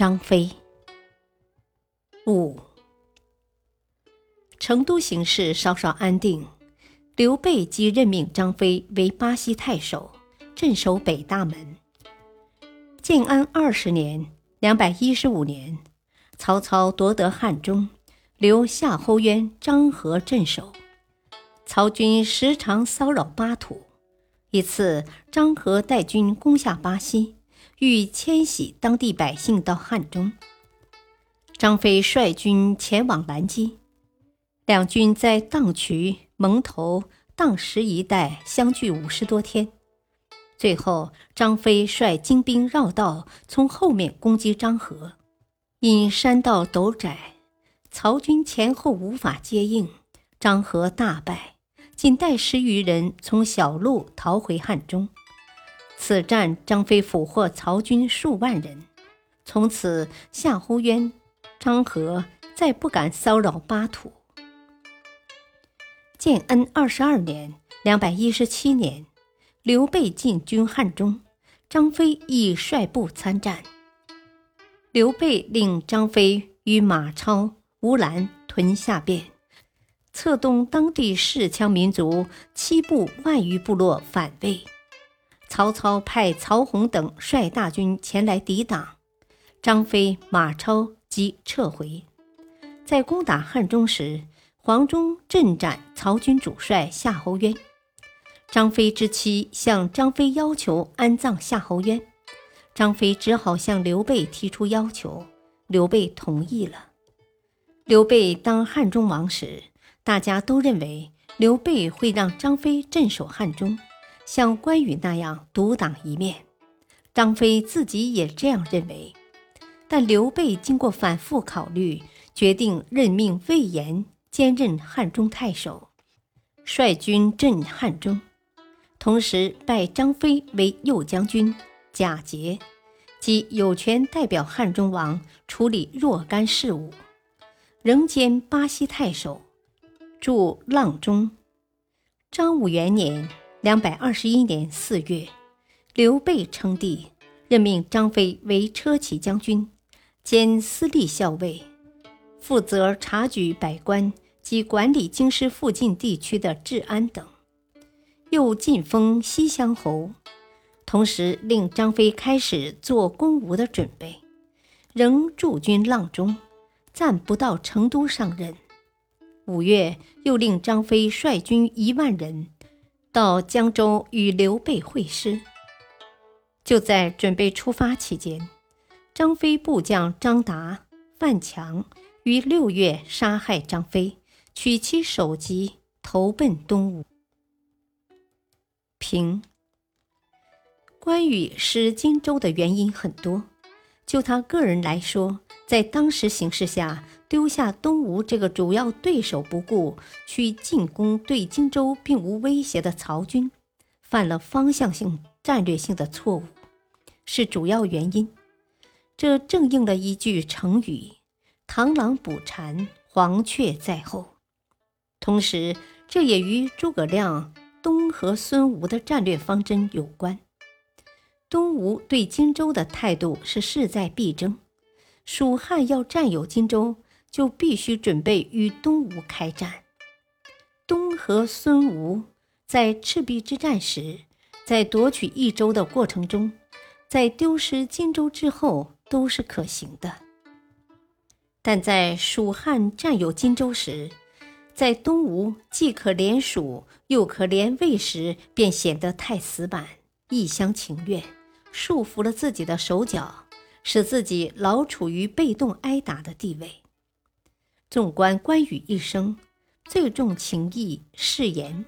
张飞。五，成都形势稍稍安定，刘备即任命张飞为巴西太守，镇守北大门。建安二十年（两百一十五年），曹操夺得汉中，留夏侯渊、张合镇守。曹军时常骚扰巴土，一次，张合带军攻下巴西。欲迁徙当地百姓到汉中，张飞率军前往拦击，两军在荡渠、蒙头、荡石一带相距五十多天。最后，张飞率精兵绕道从后面攻击张合，因山道陡窄，曹军前后无法接应，张合大败，仅带十余人从小路逃回汉中。此战，张飞俘获曹军数万人。从此，夏侯渊、张合再不敢骚扰巴土。建安二十二年（两百一十七年），刘备进军汉中，张飞亦率部参战。刘备令张飞与马超、吴兰屯下边，策动当地士羌民族七部万余部落反魏。曹操派曹洪等率大军前来抵挡，张飞、马超即撤回。在攻打汉中时，黄忠阵斩曹军主帅夏侯渊。张飞之妻向张飞要求安葬夏侯渊，张飞只好向刘备提出要求，刘备同意了。刘备当汉中王时，大家都认为刘备会让张飞镇守汉中。像关羽那样独当一面，张飞自己也这样认为。但刘备经过反复考虑，决定任命魏延兼任汉中太守，率军镇汉中，同时拜张飞为右将军、假节，即有权代表汉中王处理若干事务，仍兼巴西太守，驻阆中。张武元年。两百二十一年四月，刘备称帝，任命张飞为车骑将军，兼司隶校尉，负责察举百官及管理京师附近地区的治安等。又晋封西乡侯，同时令张飞开始做攻吴的准备，仍驻军阆中，暂不到成都上任。五月，又令张飞率军一万人。到江州与刘备会师。就在准备出发期间，张飞部将张达、范强于六月杀害张飞，取其首级，投奔东吴。平。关羽失荆州的原因很多，就他个人来说。在当时形势下，丢下东吴这个主要对手不顾，去进攻对荆州并无威胁的曹军，犯了方向性、战略性的错误，是主要原因。这正应了一句成语：“螳螂捕蝉，黄雀在后。”同时，这也与诸葛亮东和孙吴的战略方针有关。东吴对荆州的态度是势在必争。蜀汉要占有荆州，就必须准备与东吴开战。东和孙吴在赤壁之战时，在夺取益州的过程中，在丢失荆州之后，都是可行的。但在蜀汉占有荆州时，在东吴既可连蜀又可连魏时，便显得太死板、一厢情愿，束缚了自己的手脚。使自己老处于被动挨打的地位。纵观关羽一生，最重情义誓言。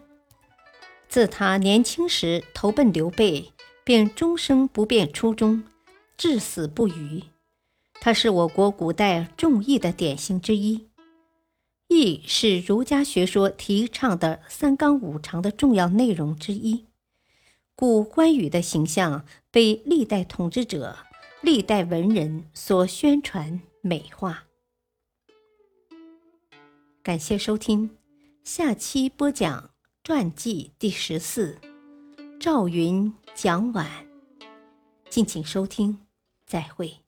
自他年轻时投奔刘备，便终生不变初衷，至死不渝。他是我国古代重义的典型之一。义是儒家学说提倡的三纲五常的重要内容之一，故关羽的形象被历代统治者、历代文人所宣传美化。感谢收听，下期播讲传记第十四，赵云蒋琬，敬请收听，再会。